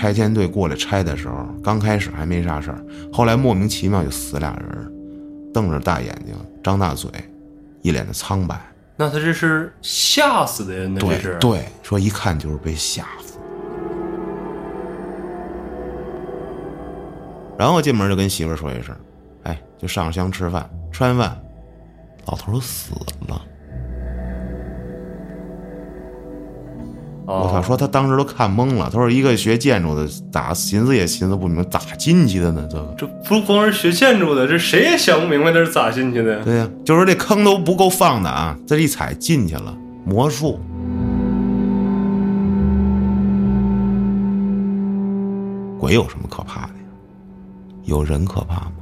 拆迁队过来拆的时候，刚开始还没啥事儿，后来莫名其妙就死俩人，瞪着大眼睛，张大嘴，一脸的苍白。那他这是吓死的呀？那对这是对，说一看就是被吓死。然后进门就跟媳妇儿说一声：“哎，就上香吃饭，吃完饭，老头死了。”我操！说他当时都看懵了。他说一个学建筑的，咋寻思也寻思不明白，咋进去的呢？这个，这不光是学建筑的，这谁也想不明白他是咋进去的。对呀、就是这坑都不够放的啊，这一踩进去了，魔术。鬼有什么可怕的呀？有人可怕吗？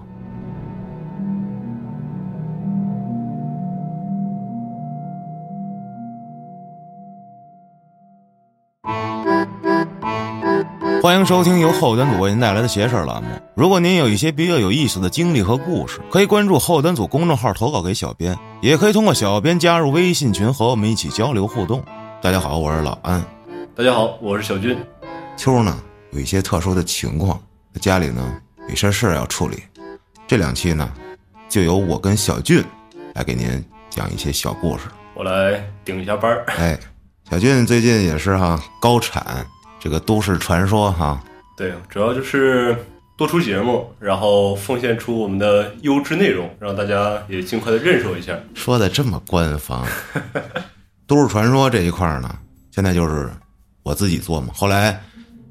欢迎收听由后端组为您带来的邪事儿栏目。如果您有一些比较有意思的经历和故事，可以关注后端组公众号投稿给小编，也可以通过小编加入微信群和我们一起交流互动。大家好，我是老安。大家好，我是小军。秋呢有一些特殊的情况，家里呢有些事儿要处理。这两期呢，就由我跟小俊来给您讲一些小故事。我来顶一下班儿。哎，小俊最近也是哈高产，这个都市传说哈，对，主要就是多出节目，然后奉献出我们的优质内容，让大家也尽快的认识我一下。说的这么官方。都市传说这一块儿呢，现在就是我自己做嘛，后来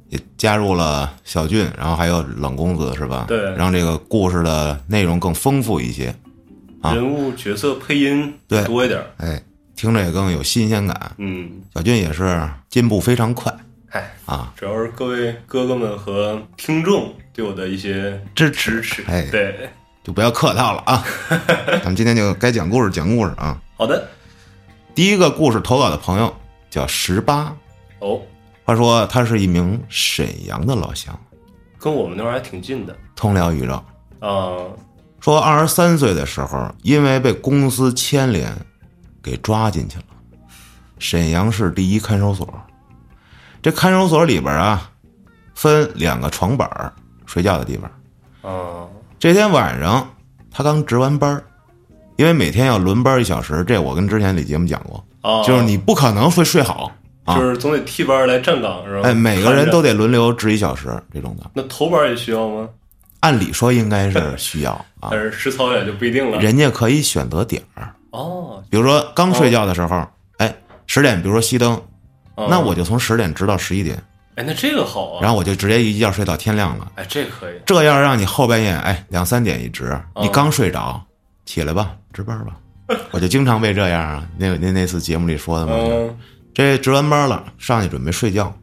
也加入了小俊，然后还有冷公子是吧？对让这个故事的内容更丰富一些。啊人物角色配音对多一点。哎，听着也更有新鲜感。嗯，小俊也是进步非常快嗨，啊，主要是各位哥哥们和听众对我的一些支支持。哎，对，就不要客套了啊。咱们今天就该讲故事讲故事啊。好的。第一个故事投稿的朋友叫十八，哦，话说他是一名沈阳的老乡，跟我们那儿还挺近的通辽宇宙。啊。说二十三岁的时候，因为被公司牵连，给抓进去了。沈阳市第一看守所，这看守所里边啊，分两个床板儿睡觉的地方。啊，这天晚上，他刚值完班儿因为每天要轮班一小时，这我跟之前里节目讲过，啊，就是你不可能会睡好啊。就是总得替班来站岗是吧？哎，每个人都得。轮流值一小时这种的。那头班也需要吗？按理说应该是需要啊 但，是实操也就不一定了。人家可以选择点儿，哦，比如说刚睡觉的时候，哎，十点，比如说熄灯，哦那我就从十点直到十一点，哎，那这个好啊。然后我就直接一觉睡到天亮了。哎，这可以。这要让你后半夜哎两三点一值，你刚睡着，起来吧，值班吧。我就经常被这样啊，那那那次节目里说的嘛，嗯，这值完班了，上去准备睡觉，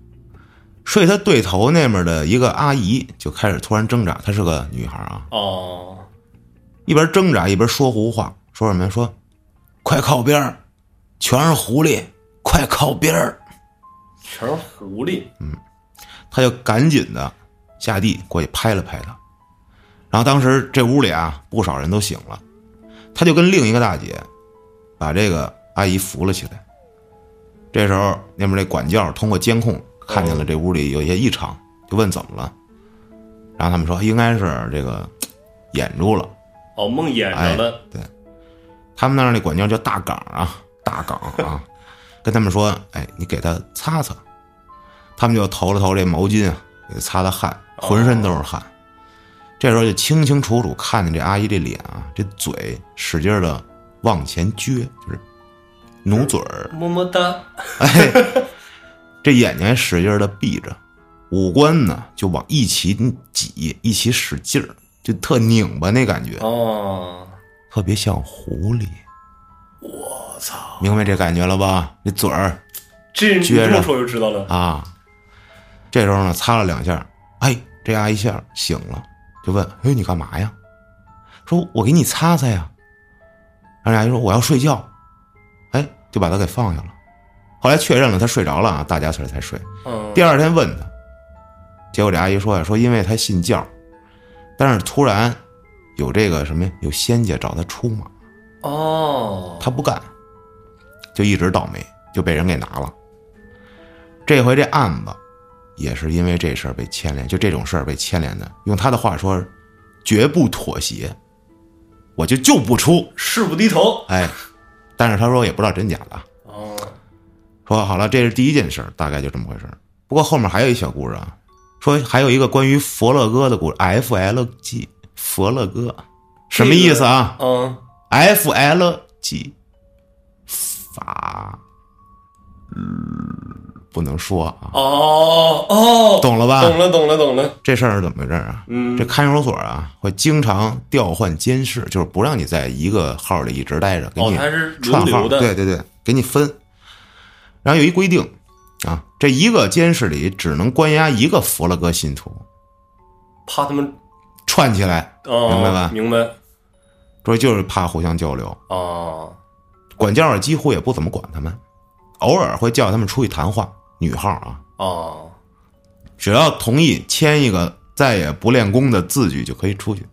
睡他对头那边的一个阿姨就开始突然挣扎，她是个女孩啊，哦，一边挣扎一边说胡话，说什么呀？说快靠边儿，全是狐狸，快靠边儿。全是狐狸。嗯他就赶紧的下地过去拍了拍他，然后当时这屋里啊不少人都醒了，他就跟另一个大姐把这个阿姨扶了起来。这时候那边那管教通过监控看见了这屋里有一些异常，就问怎么了，然后他们说应该是这个眼住了。哦，梦魇着了。对他们那儿那管教叫大岗啊，大岗啊，跟他们说，哎，你给他擦擦。他们就投了投这毛巾啊，给他擦擦汗，浑身都是汗。这时候就清清楚楚看见这阿姨这脸啊，这嘴使劲的往前撅，就是努嘴儿，么么哒。哎，这眼睛还使劲的闭着，五官呢就往一起挤，一起使劲儿，就特拧巴那感觉，哦，特别像狐狸。我操！明白这感觉了吧？那嘴儿这你撅着这么说就知道了。啊，这时候呢，擦了两下，哎，这阿姨一下醒了，就问：“哎，你干嘛呀？”说：“我给你擦擦呀。”然后这阿姨说：“我要睡觉。”哎，就把他给放下了。后来确认了他睡着了啊，大家才才睡。嗯，第二天问他，结果这阿姨说呀：“说因为他信教，但是突然有这个什么呀，有仙家找他出马，哦，他不干，就一直倒霉，就被人给拿了。这回这案子也是因为这事儿被牵连，就这种事儿被牵连的。用他的话说，绝不妥协，我就就不出。誓不低头。哎，但是他说也不知道真假的。哦，说好了，这是第一件事，大概就这么回事。不过后面还有一小故事啊，说还有一个关于佛乐哥的故事，F L G 佛乐哥什么意思啊嗯，？F L G 法，嗯，不能说啊，哦哦，懂了吧？懂了，懂了，懂了。这事儿是怎么回事儿啊？嗯这看守所啊，会经常调换监视，就是不让你在一个号里一直待着，给哦，你串号。对对对，给你分。然后有一规定啊，这一个监视里只能关押一个佛了哥信徒，怕他们串起来，哦，明白吧明白。说就是怕互相交流。哦，管教几乎也不怎么管他们，偶尔会叫他们出去谈话，女号啊，哦，只要同意签一个再也不练功的字据就可以出去。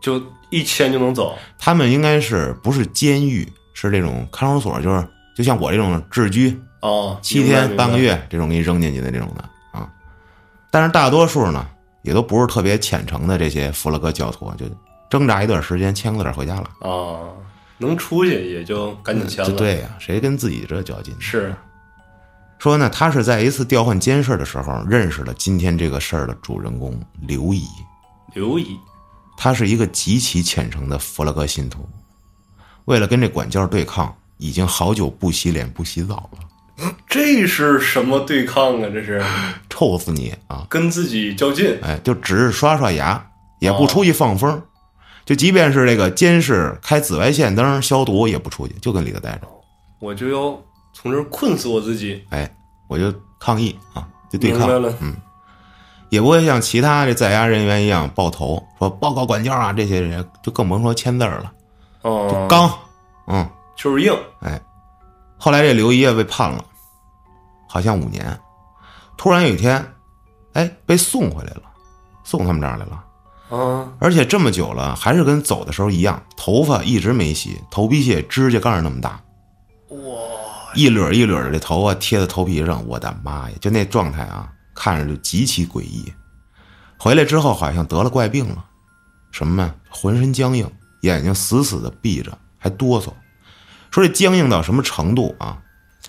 就一签就能走。他们应该是不是监狱，是这种看守所，就是就像我这种治居哦，七天半个。月这种给你扔进去的这种的啊。但是大多数呢，也都不是特别虔诚的这些弗洛格教徒，就挣扎一段时间，签个字儿回家了。哦，能出去也就赶紧签了。，对呀、谁跟自己这较劲？是。说呢，他是在一次调换监视的时候认识了今天这个事儿的主人公刘乙。刘乙。他是一个极其虔诚的弗勒格信徒，为了跟这管教对抗，已经好久不洗脸不洗澡了，这是什么对抗啊？这是臭死你啊！跟自己较劲。哎，就只是刷刷牙，也不出去放风，就即便是这个监视开紫外线灯消毒也不出去，就跟里头待着。我就要从这儿困死我自己。哎，我就抗议啊，就对抗，明白了。也不会像其他这在押人员一样抱头说报告管教啊，这些人就更甭说签字了，哦，刚，嗯，就是硬。哎，后来这刘姨也被判了，好像五年。突然有一天，哎，被送回来了，送他们这儿来了。啊，而且这么久了，还是跟走的时候一样，头发一直没洗，头皮屑指甲盖那么大，哇，一缕一缕的这头发贴在头皮上，我的妈呀！就那状态啊，看着就极其诡异。回来之后好像得了怪病了，什么呀？浑身僵硬，眼睛死死的闭着，还哆嗦。说这僵硬到什么程度啊？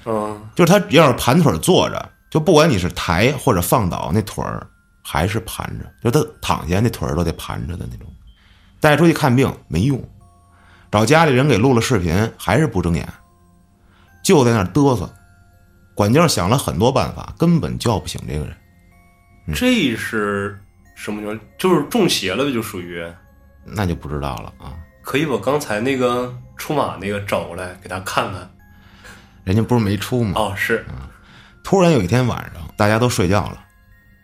嗯，就是他要是盘腿坐着，就不管你是抬或者放倒，那腿儿还是盘着，就他躺下那腿儿都得盘着的那种。带出去看病没用，找家里人给录了视频还是不睁眼，就在那儿嘚瑟。管教想了很多办法，根本叫不醒这个人。这是什么情况？就是中邪了呗，就属于。那就不知道了啊。可以把刚才那个出马那个找过来给他看看。人家不是没出吗？哦，是。突然有一天晚上，大家都睡觉了，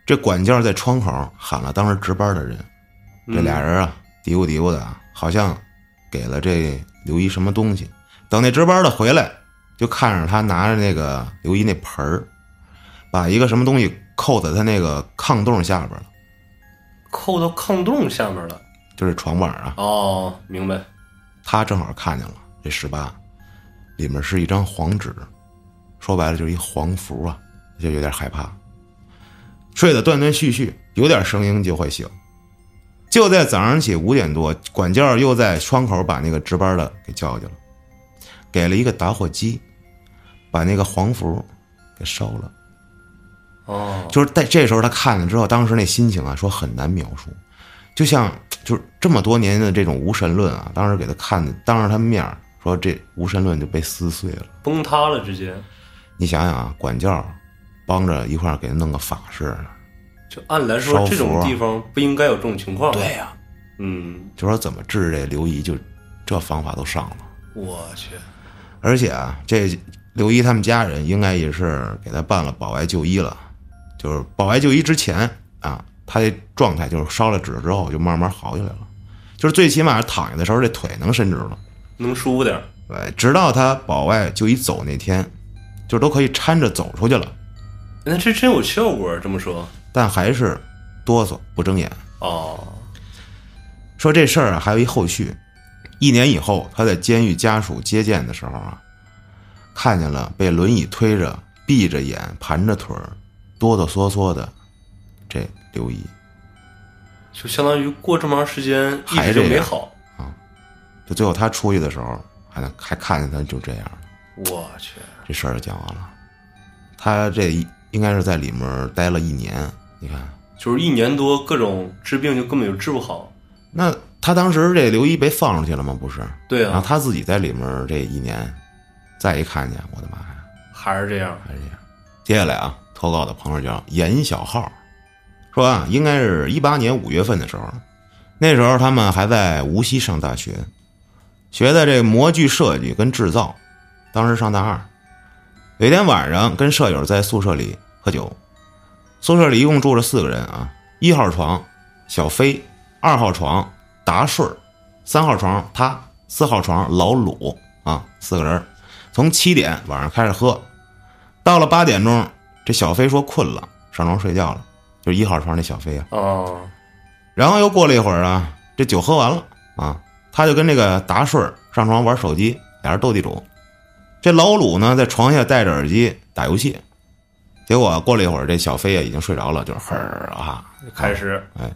这管教在窗口喊了当时值班的人，这俩人啊嘀咕嘀咕的啊，好像给了这刘一什么东西。等那值班的回来，就看着他拿着那个刘一那盆儿，把一个什么东西扣在他那个炕洞下边了，扣到炕洞下面了。就是床板啊。哦，明白。他正好看见了这十八，里面是一张黄纸，说白了就是一黄符啊，就有点害怕，睡得断断续续，有点声音就会醒。就在早上起五点多，管教又在窗口把那个值班的给叫去了，给了一个打火机，把那个黄符给烧了。哦，就是在这时候他看了之后，当时那心情啊，说很难描述，就像就是这么多年的这种无神论啊，当时给他看的，当着他面说这无神论就被撕碎了。崩塌了，直接。你想想啊，管教帮着一块儿给他弄个法事，就按来说，这种地方不应该有这种情况。，对呀、嗯，就说怎么治这刘姨，就这方法都上了。我去，而且啊，这刘姨他们家人应该也是给他办了保外就医了，就是保外就医之前啊，他这状态就是烧了纸之后就慢慢好起来了，就是最起码躺下的时候这腿能伸直了，能舒服点儿。对，直到他保外就医走那天，就都可以搀着走出去了，那这真有效果，这么说。但还是哆嗦不睁眼。哦，说这事儿啊还有一后续，一年以后他在监狱家属接见的时候啊，看见了被轮椅推着、闭着眼、盘着腿儿、哆哆嗦嗦的这刘姨，就相当于过这么长时间一直没好啊。就最后他出去的时候，还能还看见他就这样，我去，这事儿就讲完了。他这一应该是在里面待了一年，你看，就是一年多，各种治病就根本就治不好。那他当时这刘一被放出去了吗？不是，对啊，然后他自己在里面这一年，再一看见，我的妈呀，还是这样。还是这样。接下来啊，投稿的朋友叫严小浩，说啊，应该是一八年五月份的时候，那时候他们还在无锡上大学，学的这模具设计跟制造，当时上大二。有一天晚上，跟舍友在宿舍里喝酒，宿舍里一共住着四个人啊，一号床小飞，二号床达顺儿，三号床他，四号床老鲁啊，四个人，从七点晚上开始喝，到了八点钟，这小飞说困了，上床睡觉了，就是一号床那小飞啊。哦，然后又过了一会儿啊，这酒喝完了啊，他就跟这个达顺上床玩手机，俩人斗地主。这老鲁呢，在床下戴着耳机打游戏。结果过了一会儿，这小飞啊已经睡着了，就是呵儿啊，开始哎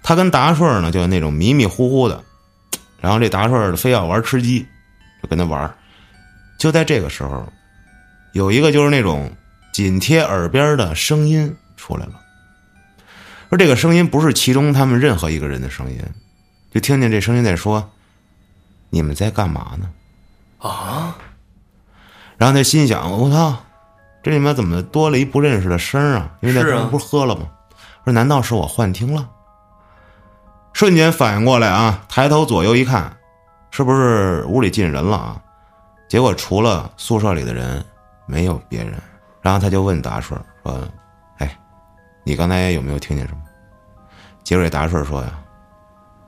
他跟达顺儿呢，就那种迷迷糊糊的，然后这达顺非要玩吃鸡，就跟他玩儿。就在这个时候，有一个就是那种紧贴耳边的声音出来了，说这个声音不是其中他们任何一个人的声音，就听见这声音在说：“你们在干嘛呢啊，？”然后他心想：“我操，这里面怎么多了一不认识的声儿啊？因为那是啊时候不是喝了吗？说难道是我幻听了？”瞬间反应过来啊，抬头左右一看，是不是屋里进人了啊？结果除了宿舍里的人，没有别人。然后他就问达顺说：“哎，你刚才有没有听见什么？”结果这达顺说呀：“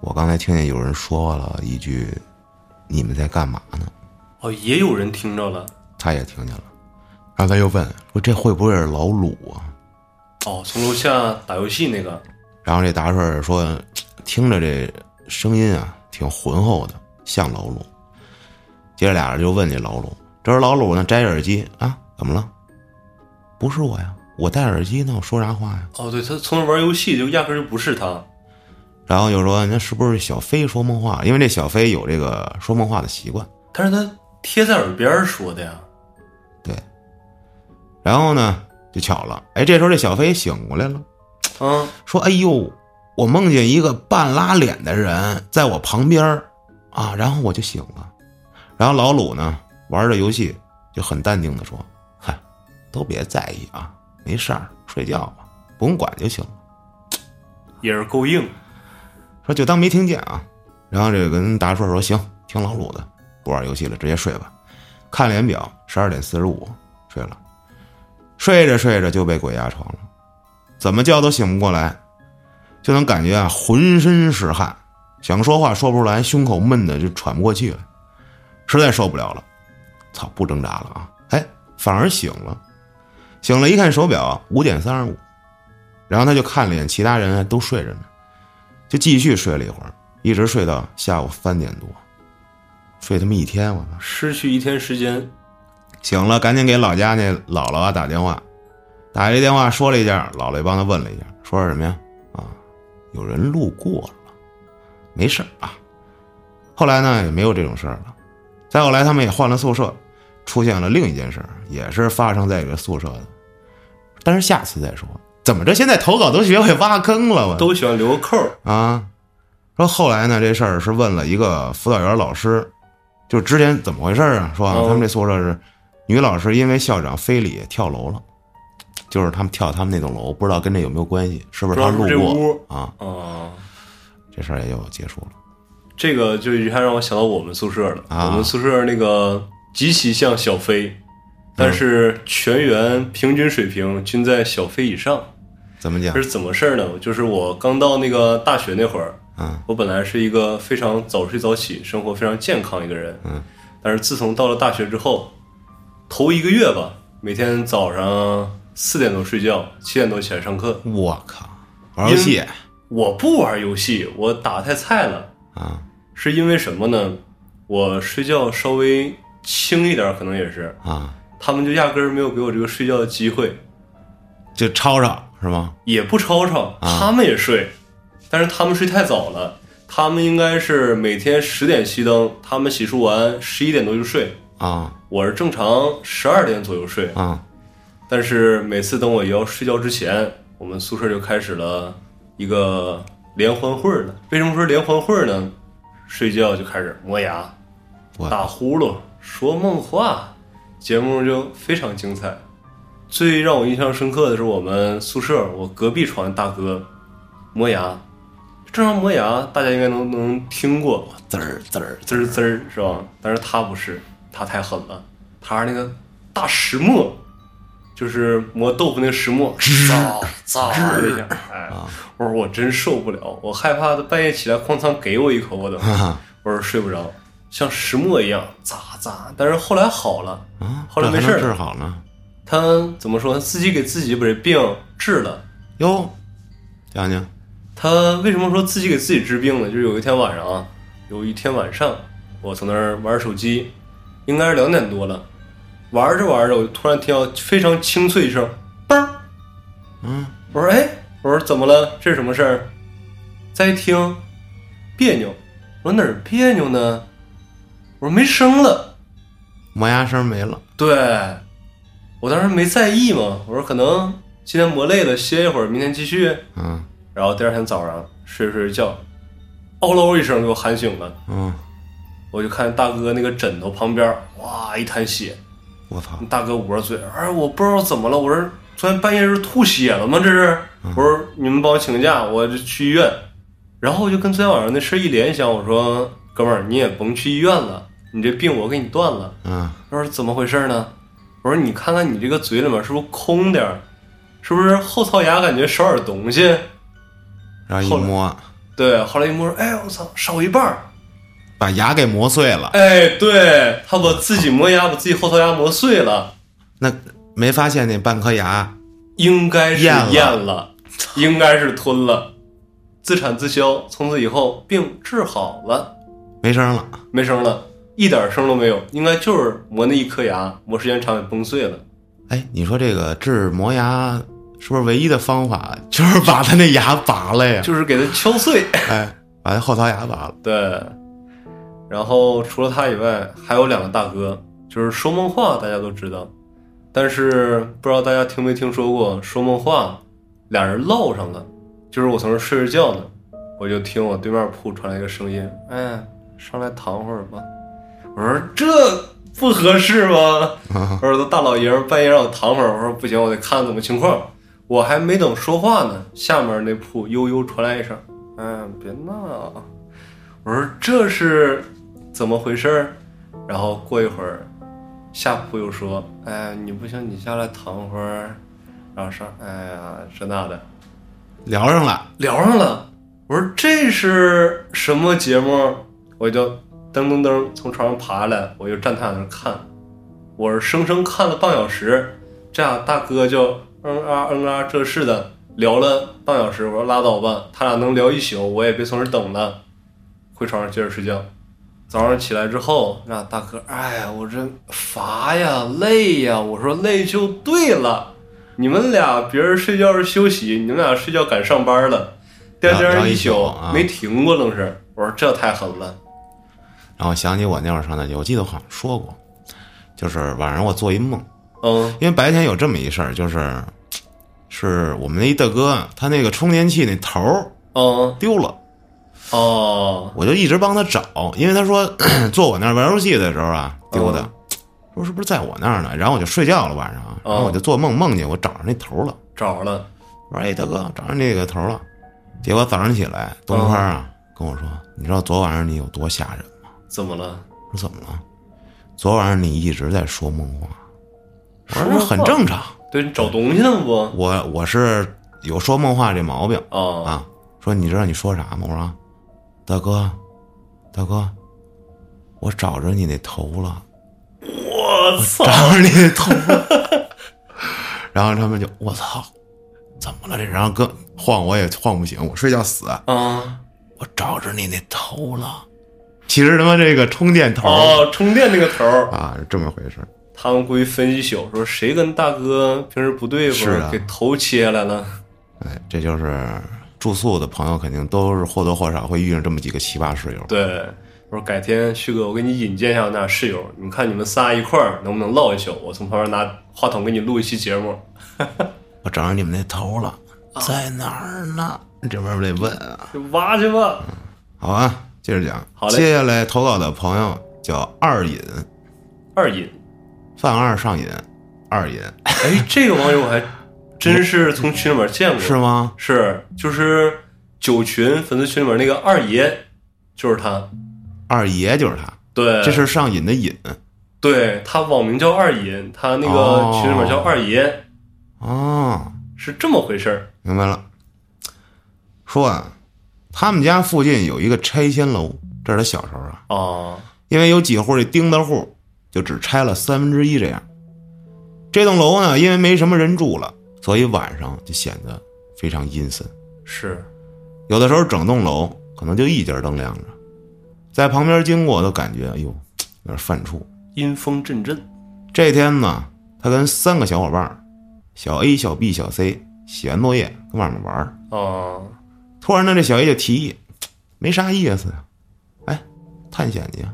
我刚才听见有人说了一句，你们在干嘛呢？”哦，也有人听着了。他也听见了，然后他又问说：“这会不会是老鲁啊哦，从楼下打游戏那个，？”然后这达顺说：“听着这声音啊，挺浑厚的，像老鲁。”接着俩人就问这老鲁，这时老鲁呢摘着耳机啊，怎么了？不是我呀，我戴耳机呢，我说啥话呀？哦，对他从那玩游戏就压根儿就不是他。然后又说那是不是小飞说梦话？因为这小飞有这个说梦话的习惯。但是他贴在耳边说的呀。然后呢，就巧了，哎，这时候这小飞醒过来了。嗯，说：“哎呦，我梦见一个半拉脸的人在我旁边儿啊，然后我就醒了。然后老鲁呢玩着游戏，就很淡定的说：‘嗨，都别在意啊，没事儿，睡觉吧，不用管就行了。也是够硬。’说就当没听见啊。然后这个跟达顺说：‘行，听老鲁的，不玩游戏了，直接睡吧。’看脸表，十二点四十五，睡了。睡着睡着就被鬼压床了，怎么叫都醒不过来，就能感觉啊浑身是汗，想说话说不出来，胸口闷的就喘不过气来，实在受不了了，操，不挣扎了啊！哎，反而醒了，醒了一看手表五点三十五，然后他就看了一眼其他人都睡着呢，就继续睡了一会儿，一直睡到下午三点多，睡他妈一天，我操！失去一天时间，醒了，赶紧给老家那姥姥啊打电话，打一电话说了一下，姥姥也帮他问了一下，说是什么呀？啊，有人路过了，没事儿啊。后来呢，也没有这种事儿了。再后来，他们也换了宿舍，出现了另一件事儿，也是发生在一个宿舍的，但是下次再说。怎么着？现在投稿都学会挖坑了，我都喜欢留个扣儿。啊，说后来呢，这事儿是问了一个辅导员老师，就之前怎么回事啊？说啊，哦他们这宿舍是女老师因为校长非礼跳楼了，就是他们跳他们那栋楼，不知道跟这有没有关系，是不是他路过这屋啊？啊，这事儿也就结束了。这个就一下让我想到我们宿舍了。啊我们宿舍那个极其像小飞，但是全员平均水平均在小飞以上。怎么讲这？是怎么事儿呢？就是我刚到那个大学那会儿，嗯我本来是一个非常早睡早起、生活非常健康一个人，嗯，但是自从到了大学之后，头一个月吧，每天早上四点多睡觉，七点多起来上课。我靠，玩游戏我不玩游戏，我打太菜了，啊是因为什么呢？我睡觉稍微轻一点，可能也是，啊，他们就压根儿没有给我这个睡觉的机会。就吵吵是吗？也不吵吵，啊他们也睡，但是他们睡太早了，他们应该是每天十点熄灯，他们洗漱完十一点多就睡，啊我是正常十二点左右睡，啊但是每次等我要睡觉之前，我们宿舍就开始了一个联欢会了。为什么说联欢会呢？睡觉就开始磨牙、打呼噜、说梦话，节目就非常精彩。最让我印象深刻的是我们宿舍我隔壁床的大哥磨牙，正常磨牙大家应该能能听过，滋儿滋儿滋儿滋儿是吧？但是他不是，他太狠了，他是那个大石磨，就是磨豆腐那个石磨，嗖嗖的一下，哎，我说我真受不了，我害怕他半夜起来哐当给我一口，我都，啊我说睡不着，像石磨一样砸砸，但是后来好了，啊，后来没事儿治好了他怎么说？他自己给自己把这病治了。哟，讲讲他为什么说自己给自己治病呢？就是有一天晚上啊，有一天晚上，我从那儿玩手机，应该是两点多了，玩着玩着，我就突然听到非常清脆一声“嘣儿”，嗯，我说：“哎，我说怎么了？这是什么事儿？”再一听，别扭，我说哪儿别扭呢？我说没声了。磨牙声没了，对，我当时没在意嘛，我说可能今天磨累了，歇一会儿，明天继续。嗯然后第二天早上睡着睡着觉，嗷喽一声给我喊醒了，嗯，我就看大哥那个枕头旁边，哇一滩血，我操，大哥捂着嘴，哎，我不知道怎么了，我说昨天半夜是吐血了吗？这是？我说你们帮我请个假，我就去医院。然后我就跟昨天晚上那事儿一联想，我说哥们儿你也甭去医院了，你这病我给你断了。嗯他说怎么回事呢？我说你看看你这个嘴里面是不是空点儿？是不是后槽牙感觉少点东西？然后一摸，对，后来一摸，哎，我操，少一半儿。把牙给磨碎了，哎，对他把自己磨牙，把自己后槽牙磨碎了，那没发现那半颗牙应该是咽了了，应该是吞了，自产自销。从此以后病治好了，没声了，没声了，一点声都没有，应该就是磨那一颗牙，磨时间长也崩碎了。哎，你说这个治磨牙是不是唯一的方法就是把他那牙拔了呀？就是给他敲碎。哎，把那后槽牙拔了，对，然后除了他以外，还有两个大哥，就是说梦话，大家都知道，但是不知道大家听没听说过说梦话，俩人唠上了，就是我从这睡着觉呢，我就听我对面铺传来一个声音，哎，上来躺会儿吧。我说这不合适吗？我说大老爷们半夜让我躺会儿，我说不行，我得看看怎么情况。我还没等说话呢，下面那铺悠悠传来一声：“哎，别闹。”我说这是怎么回事儿？然后过一会儿，下铺又说：“哎，你不行，你下来躺会儿。”然后上，哎呀，这那的聊上了，聊上了。我说这是什么节目？我就噔噔噔从床上爬下来，我就站他那儿看。我是生生看了半小时，这俩大哥就嗯啊嗯啊这是的聊了半小时。我说拉倒吧，他俩能聊一宿，我也别从这等了，回床上接着睡觉。早上起来之后，那大哥，哎呀，我这乏呀，累呀。我说累就对了，你们俩别人睡觉是休息，你们俩睡觉赶上班了，颠聊聊一宿宿啊没停过，愣是。我说这太狠了。然后想起我那会儿上大学，我记得我好像说过，就是晚上我做一梦，嗯因为白天有这么一事儿，就是是我们那一大哥，他那个充电器那头儿嗯丢了，哦我就一直帮他找，因为他说 坐我那儿玩游戏的时候啊丢的，说是不是在我那儿呢？然后我就睡觉了晚上，然后我就做梦梦见我找着那头了，找着了。我说哎大哥找着那个头了，结果早上起来东花啊跟我说，你知道昨晚上你有多吓人吗？怎么了？我说怎么了？昨晚上你一直在说梦话。我说很正常，对你找东西呢不？我我是有说梦话这毛病哦啊。说你知道你说啥吗？我说大哥，大哥，我找着你那头了，我操！找着你那头了。然后他们就我操，怎么了这？然后哥晃我也晃不醒，我睡觉死。啊我找着你那头了。其实他妈这个充电头、哦，充电那个头，啊是这么回事。他们估计分析宿说谁跟大哥平时不对付，是啊给头切下来了。哎，这就是住宿的朋友肯定都是或多或少会遇上这么几个奇葩室友。对，我说改天旭哥，我给你引荐一下我那室友，你看你们仨一块儿能不能唠一宿？我从旁边拿话筒给你录一期节目。我找着你们那头了，在哪儿呢？这边儿得问啊。就挖去吧。好啊，接着讲。好嘞接下来投稿的朋友叫二瘾，二瘾，犯二上瘾，二瘾哎，这个网友我还真是从群里面见过。是吗？是，就是九群粉丝群里面那个二爷，就是他。二爷就是他，对，这是上瘾的瘾对他网名叫二瘾，他那个哦群里面叫二爷，哦，是这么回事儿。明白了。说啊，他们家附近有一个拆迁楼，这是他小时候啊，哦，因为有几户这钉子户，就只拆了三分之一这样。这栋楼呢，因为没什么人住了，所以晚上就显得非常阴森。是，有的时候整栋楼可能就一节灯亮着，在旁边经过都感觉哎呦有点犯怵。阴风阵阵。这天呢，他跟三个小伙伴儿，小 A、小 B、小 C 写完作业跟外面玩儿哦，突然呢，这小 A 就提议，没啥意思呀，哎，探险去呀。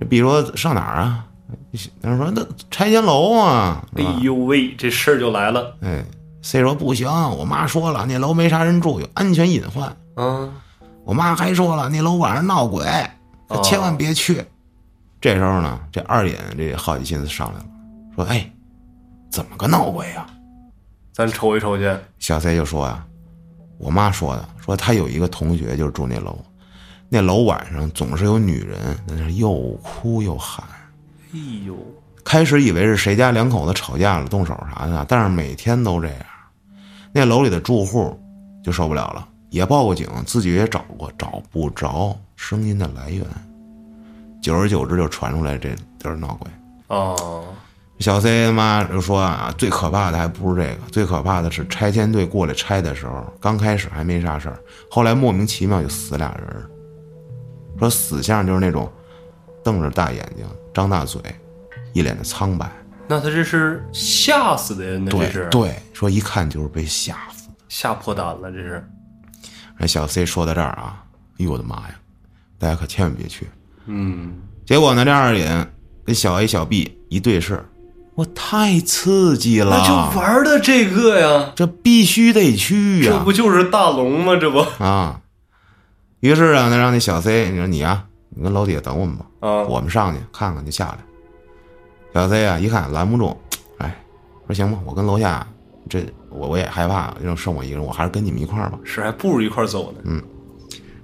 这 B 说上哪儿啊？那说那拆迁楼啊。哎呦喂，这事儿就来了。哎，C 说不行，我妈说了，那楼没啥人住，有安全隐患。嗯，我妈还说了，那楼晚上闹鬼，哦千万别去。这时候呢，这二眼这好奇心思上来了，说：“哎，怎么个闹鬼呀、咱瞅一瞅去。小 C 就说啊、我妈说的，说她有一个同学就是住那楼，那楼晚上总是有女人在那又哭又喊。哎呦，开始以为是谁家两口子吵架了动手啥的，但是每天都这样。那楼里的住户就受不了了，也报过警，自己也找过，找不着声音的来源。久而久之就传出来这地儿闹鬼。哦，小 C 他妈就说啊，最可怕的还不是这个，最可怕的是拆迁队过来拆的时候，刚开始还没啥事儿，后来莫名其妙就死俩人。说死相就是那种瞪着大眼睛、张大嘴，一脸的苍白。那他这是吓死的呀？那是对，说一看就是被吓死的。吓破胆了，这是。那小 C 说到这儿啊，哎呦我的妈呀，大家可千万别去。嗯，结果呢，这二眼跟小 A、小 B 一对视，我太刺激了，那就玩的这个呀，这必须得去呀、这不就是大龙吗？这不啊！于是啊，那让那小 C，你说你呀、你跟楼底下等我们吧，啊，我们上去看看就下来。小 C 啊，一看拦不住，哎，说行吧，我跟楼下这我我也害怕，就剩我一个人，我还是跟你们一块儿吧。是还不如一块儿走呢。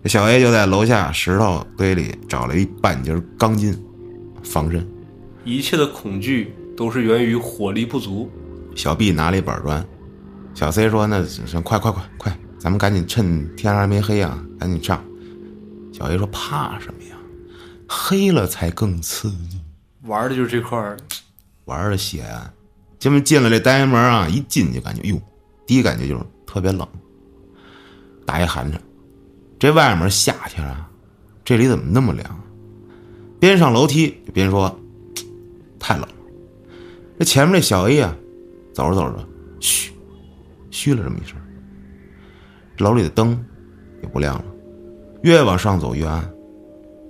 这小 A 就在楼下石头堆里找了一半截钢筋防身。一切的恐惧都是源于火力不足。小 B 拿了一板砖，小 C 说：“那行，快快快快，咱们赶紧趁天还没黑啊，赶紧上。”小 A 说：“怕什么呀？黑了才更刺激，玩的就是这块儿。玩的血啊！这么进了这单元门啊，一进就感觉，哟，第一感觉就是特别冷，打一寒颤。这外面夏天啊，这里怎么那么凉？边上楼梯就边说，太冷了。这前面这小 A 啊，走着走着，嘘，嘘了这么一声。楼里的灯也不亮了，越往上走越暗，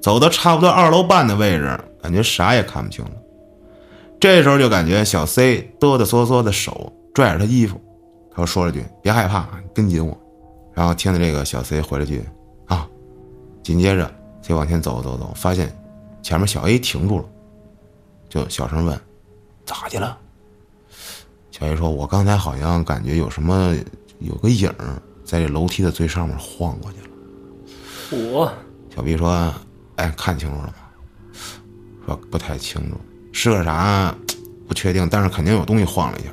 走到差不多二楼半的位置，感觉啥也看不清了。这时候就感觉小 C 哆哆嗦嗦的手拽着他衣服，他又说了句：“别害怕，跟紧我。”然后听着这个小 C 回了句：“啊。”紧接着 C 往前走走走，发现前面小 A 停住了，就小声问：“咋的了？”小 A 说：“我刚才好像感觉有什么有个影在这楼梯的最上面晃过去了。我”小 B 说：“哎，看清楚了吗？”说不太清楚，是个啥不确定，但是肯定有东西晃了一下，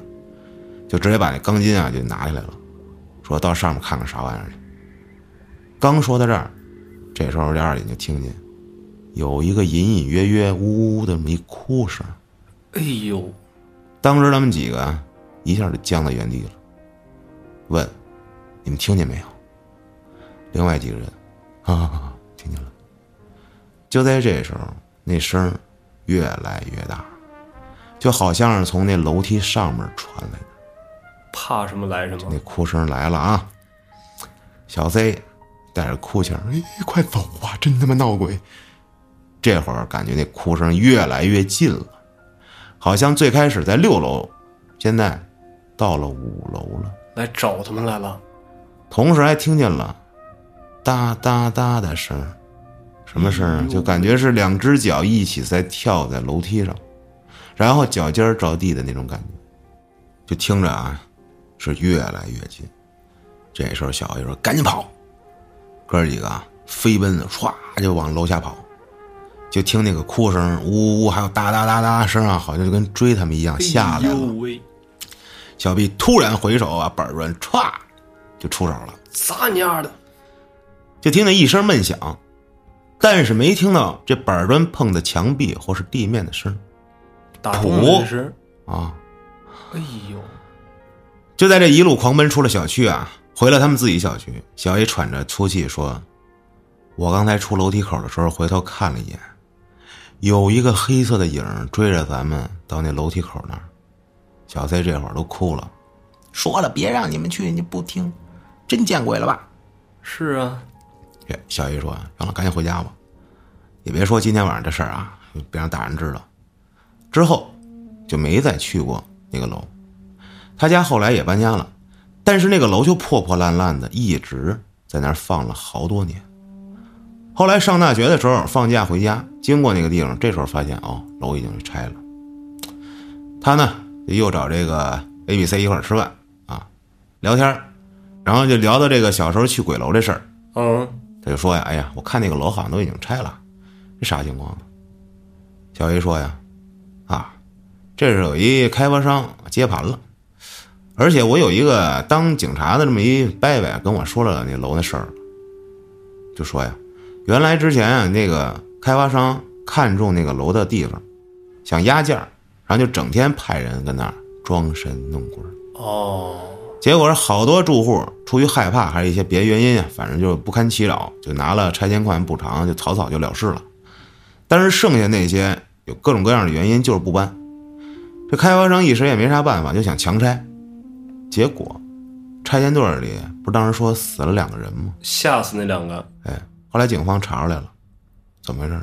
就直接把那钢筋啊就拿下来了，说到上面看看啥玩意儿去。刚说到这儿，这时候这二姐就听见有一个隐隐约约、呜呜的这么一哭声。哎呦，当时他们几个一下就僵在原地了，问：“你们听见没有？”另外几个人啊，听见了。就在这时候，那声儿越来越大，就好像是从那楼梯上面传来的。怕什么来什么那。哭声来了啊！小 C 带着哭腔：“哎，快走啊！真他妈闹鬼！”这会儿感觉那哭声越来越近了，好像最开始在六楼，现在到了五楼了。来找他们来了，同时还听见了哒哒哒的声儿，什么声儿？就感觉是两只脚一起在跳在楼梯上，然后脚尖着地的那种感觉，就听着啊，是越来越近。这时候小爷说：“赶紧跑！”哥几个啊，飞奔的唰就往楼下跑，就听那个哭声，呜呜呜，还有哒哒哒哒声啊，好像就跟追他们一样下来了。小 B 突然回手啊，板砖歘就出手了。撒你丫的？就听见一声闷响，但是没听到这板砖碰的墙壁或是地面的声打中了这是？啊！哎呦，就在这一路狂奔出了小区啊，回了他们自己小区，小 A 喘着粗气说：“我刚才出楼梯口的时候回头看了一眼，有一个黑色的影儿追着咱们到那楼梯口那儿。”小 C 这会儿都哭了，说了别让你们去，你不听，真见鬼了吧？是啊，这小姨说：“行了，赶紧回家吧，也别说今天晚上这事儿啊，别让大人知道。”之后就没再去过那个楼。他家后来也搬家了，但是那个楼就破破烂烂的，一直在那儿放了好多年。后来上大学的时候放假回家，经过那个地方，这时候发现哦，楼已经拆了。他呢又找这个 A、B、C 一块儿吃饭啊，聊天然后就聊到这个小时候去鬼楼这事儿。嗯，他就说呀：“哎呀，我看那个楼好像都已经拆了，这啥情况？”小 A 说呀：“啊，这是有一开发商接盘了，而且我有一个当警察的这么一伯伯跟我说了那楼的事儿，就说呀，原来之前那个开发商看中那个楼的地方，想压价，然后就整天派人跟那儿装神弄鬼。”哦，结果是好多住户出于害怕，还是一些别原因啊，反正就是不堪其扰，就拿了拆迁款补偿，就草草就了事了。但是剩下那些有各种各样的原因，就是不搬。这开发商一时也没啥办法，就想强拆。结果，拆迁队里不是当时说死了两个人吗？吓死那两个，哎，后来警方查出来了，怎么回事？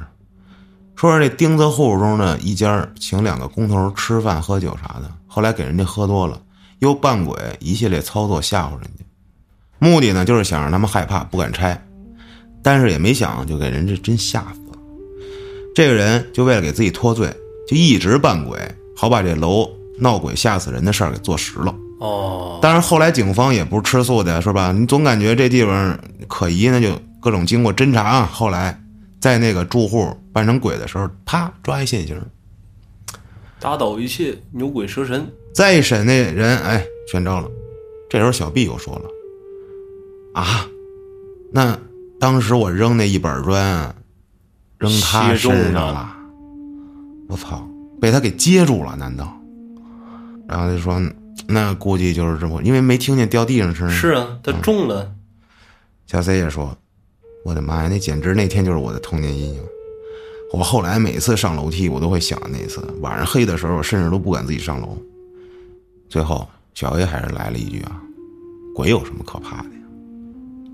说是这钉子户中的一家请两个工头吃饭喝酒啥的，后来给人家喝多了，又扮鬼，一系列操作吓唬人家，目的呢就是想让他们害怕不敢拆，但是也没想就给人家真吓死了。这个人就为了给自己脱罪，就一直扮鬼，好把这楼闹鬼吓死人的事儿给做实了。哦，当然，后来警方也不是吃素的，是吧？你总感觉这地方可疑，那就各种经过侦查啊。后来在那个住户扮成鬼的时候，啪抓一现行。打倒一切牛鬼蛇神，再一审那人，哎，全招了。这时候小 B 又说了：“啊，那当时我扔那一板砖，扔他身上了了，我操，被他给接住了？难道？”然后他就说：“那估计就是这么，因为没听见掉地上声。”是啊，他中了，小 C 也说：“我的妈呀，那简直那天就是我的童年阴影。我后来每次上楼梯，我都会想那次晚上黑的时候，我甚至都不敢自己上楼。最后，小 A 还是来了一句啊：‘鬼有什么可怕的呀？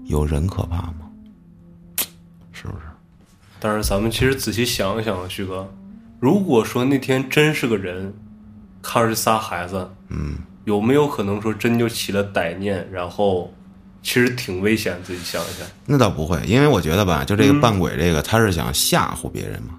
有人可怕吗？是不是？但是咱们其实仔细想一想啊，旭哥，如果说那天真是个人，看着这仨孩子，嗯，有没有可能说真就起了歹念，然后其实挺危险？自己想一想，那倒不会，因为我觉得吧，就这个扮鬼这个，他是想吓唬别人嘛，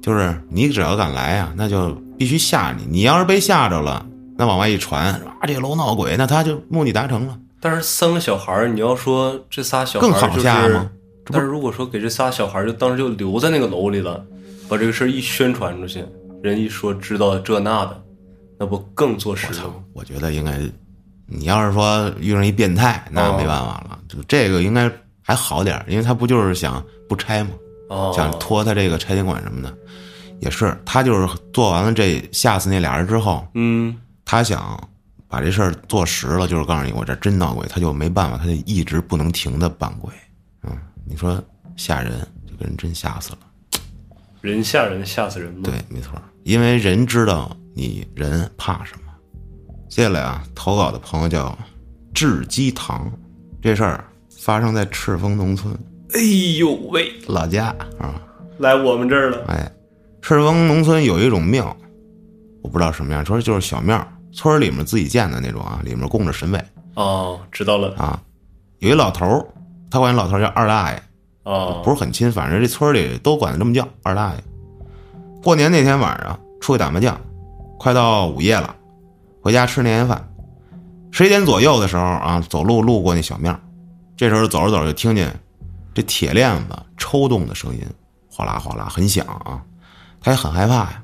就是你只要敢来啊、那就必须吓你。你要是被吓着了，那往外一传，啊，这个楼闹鬼，那他就目的达成了。但是三个小孩儿，你要说这仨小孩更好儿就是吓吗但是如果说给这仨小孩儿就当时就留在那个楼里了，把这个事儿一宣传出去，人一说知道这那的，那不更坐实了吗？我觉得应该，你要是说遇上一变态，那没办法了。就这个应该还好点儿因为他不就是想不拆吗？哦，想拖他这个拆迁款什么的，也是他就是做完了这吓死那俩人之后，嗯，他想把这事儿做实了，就是告诉你我这真闹鬼，他就没办法，他就一直不能停的扮鬼。嗯，你说吓人，就给人真吓死了。人吓人吓死人吗。对，没错，因为人知道你人怕什么，接下来啊，投稿的朋友叫智鸡堂，这事儿发生在赤峰农村哎呦喂，老家啊。来我们这儿了。哎，赤峰农村有一种庙，我不知道什么样，说就是小庙，村儿里面自己建的那种啊，里面供着神位哦，知道了。啊。有一老头儿，他管老头儿叫二大爷，哦，不是很亲，反正这村里都管他这么叫二大爷。过年那天晚上出去打麻将，快到午夜了，回家吃年夜饭。十一点左右的时候啊，走路路过那小庙，这时候走着走着就听见这铁链子抽动的声音，哗啦哗啦，很响啊。他也很害怕呀，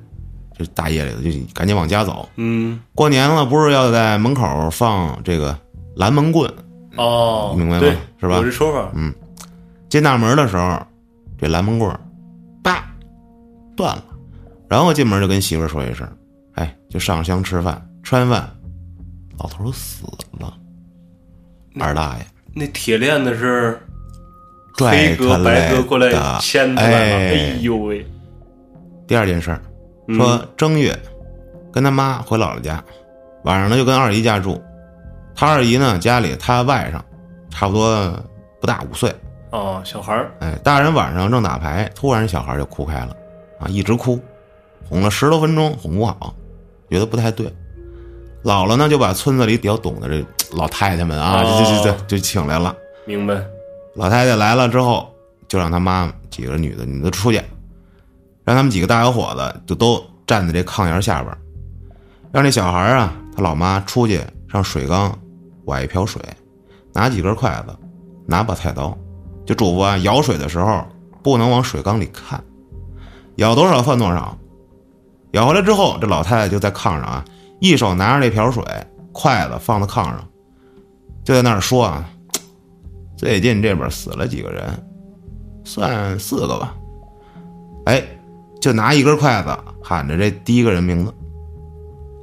这大夜里的就赶紧往家走。嗯，过年了，不是要在门口放这个拦门棍？哦，明白吗，是吧有这说法。进大门的时候，这拦门棍儿，叭，断了。然后进门就跟媳妇儿说一声，哎，就上香吃饭，吃完饭，老头死了。二大爷那铁链子是拽黑哥白哥过来的牵出来了。哎哎呦喂，第二件事儿，嗯说正月跟他妈回姥姥家，晚上呢就跟二姨家住。他二姨呢家里他外甥，差不多不大五岁，哦，小孩儿哎，大人晚上正打牌，突然小孩就哭开了，啊，一直哭，哄了十多分钟，哄不好，觉得不太对。姥姥呢就把村子里比较懂的这老太太们啊，哦就就就就请来了。明白。老太太来了之后，就让他妈几个女的，你们都出去，让他们几个大小伙子就都站在这炕沿下边，让这小孩啊，他老妈出去上水缸崴一瓢水，拿几根筷子，拿把菜刀，就嘱咐啊，舀水的时候不能往水缸里看，舀多少算多少。舀回来之后，这老太太就在炕上啊，一手拿着那瓢水，筷子放在炕上，就在那儿说啊，最近这边死了几个人，算四个吧。哎，就拿一根筷子喊着这第一个人名字，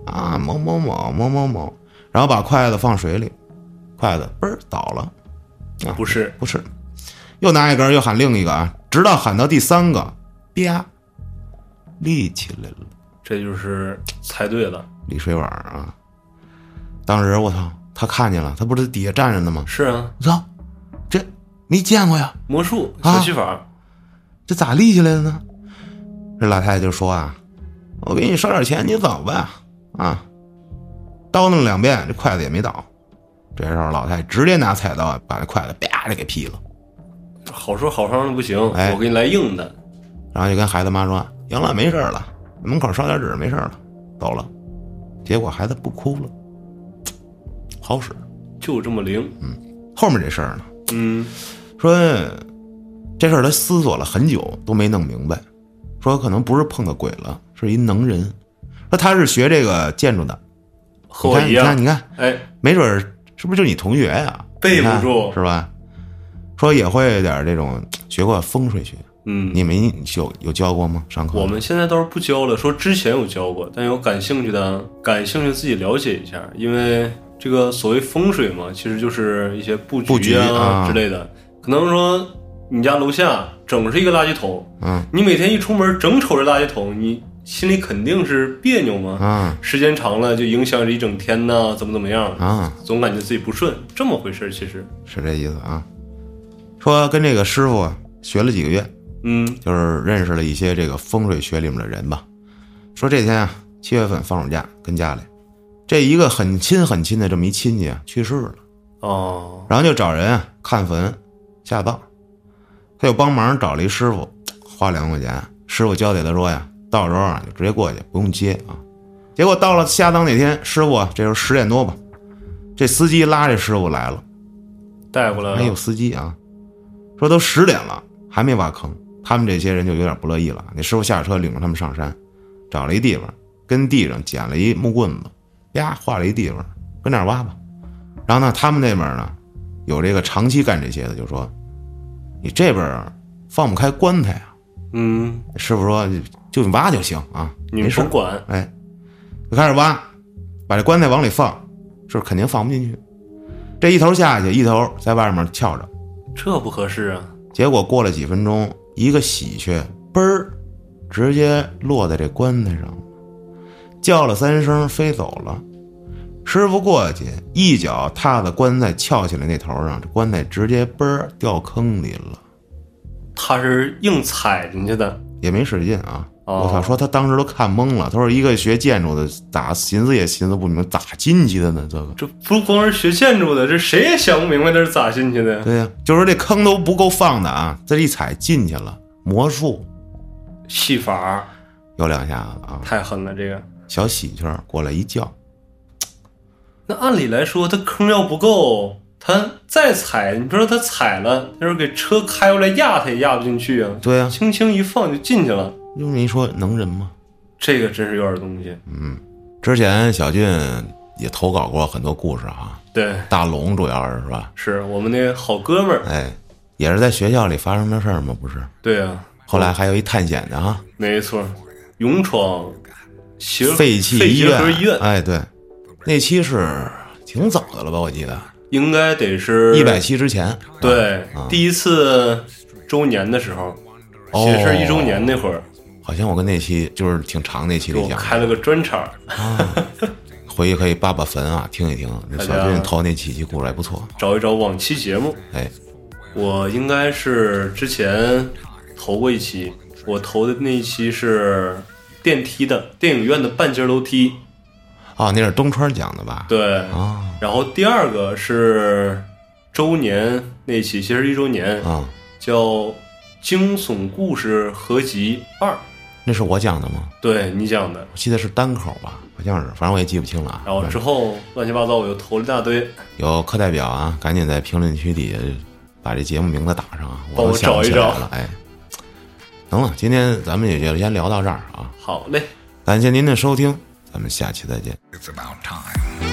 啊，某某某某某某，然后把筷子放水里，筷子嘣儿倒了，啊，不是，不是，又拿一根，又喊另一个啊，直到喊到第三个，啪，立起来了，这就是猜对了。立水碗啊。当时我操，他看见了，他不是在底下站着呢吗？是啊，我操，这没见过呀，魔术啊小技法。这咋立起来的呢？这老太太就说啊，我给你烧点钱，你走吧，啊，叨弄两遍，这筷子也没倒。这时候老太太直接拿菜刀把那筷子啪就给劈了。好说好商量不行，哎我给你来硬的。然后就跟孩子妈说：“行了，没事了，门口烧点纸，没事了，走了。”结果孩子不哭了，好使。就这么灵。嗯后面这事儿呢，嗯，说这事儿他思索了很久都没弄明白，说可能不是碰到鬼了，是一能人。说他是学这个建筑的，和我一样你看，。你看，哎，没准儿是不是就你同学呀？背不住是吧？说也会点儿这种学过风水学，嗯，你们有有教过吗？上课我们现在倒是不教了，说之前有教过，但有感兴趣的，感兴趣自己了解一下，因为这个所谓风水嘛，其实就是一些布布局啊啊之类的。可能说你家楼下整是一个垃圾桶，嗯。你每天一出门整瞅着垃圾桶，你心里肯定是别扭嘛。啊时间长了就影响着一整天呐，怎么怎么样，啊，总感觉自己不顺，这么回事儿其实。是这意思啊。说跟这个师傅啊学了几个月，嗯，就是认识了一些这个风水学里面的人吧。说这天啊，七月份放暑假，跟家里，这一个很亲很亲的这么一亲戚啊去世了，哦，然后就找人啊看坟、下葬，他又帮忙找了一师傅，花两万块钱。师傅交代他说呀，到时候啊就直接过去，不用接啊。结果到了下葬那天，师傅啊这时候十点多吧，这司机拉着师傅来了。带过来还有，司机啊，说都十点了还没挖坑，他们这些人就有点不乐意了。那师傅下车领着他们上山，找了一地方，跟地上捡了一木棍子，呀画了一地方，跟那儿挖吧。然后呢，他们那边呢有这个长期干这些的，就说你这边放不开棺材啊。嗯，师傅说就就挖就行啊，你们甭。管，哎，就开始挖，把这棺材往里放，是肯定放不进去。这一头下去，一头在外面翘着。这不合适啊。结果过了几分钟，一个喜鹊嘣儿，直接落在这棺材上了，叫了三声飞走了。师傅过去一脚踏在棺材翘起来那头上，这棺材直接嘣儿掉坑里了，他是硬踩进去的，也没使劲啊。哦我操！说他当时都看懵了，他说一个学建筑的咋寻思也寻思不明白咋进去的呢？这个这不光是学建筑的，这谁也想不明白这是咋进去的呀？对呀、就是这坑都不够放的啊，这一踩进去了，魔术戏法有两下子啊，太狠了，这个。小喜鹊儿过来一叫，那按理来说，他坑要不够，他再踩，你说他踩了，他说给车开过来压他也压不进去啊，对呀、轻轻一放就进去了，又没说能人吗？这个真是有点东西。嗯之前小俊也投稿过很多故事啊，对，大龙主要是是吧？是我们那好哥们儿。哎，也是在学校里发生的事儿吗？不是，对啊，后来还有一探险的啊，没错，勇闯协废弃医院，医院，哎，对，那期是挺早的了吧？我记得应该得是一百期之前，对、啊第一次周年的时候，哦写事一周年那会儿，好像我跟那期就是挺长那期给里讲，开了个专场。啊回去可以扒扒坟啊，听一听。小俊投那几期故事还不错，找一找往期节目，哎，我应该是之前投过一期，我投的那一期是电梯的电影院的半截楼梯，哦，那是东川讲的吧？对，啊然后第二个是周年那期，其实一周年，啊，叫惊悚故事合集二，那是我讲的吗？对你讲的。我记得是单口吧，好像是，反正我也记不清了啊。然后之后乱七八糟我又投了一大堆，有课代表啊，赶紧在评论区底下把这节目名字打上啊，我都想不找一找起来了。哎，行了，今天咱们也就先聊到这儿啊，好嘞。感谢您的收听，咱们下期再见。It's about time.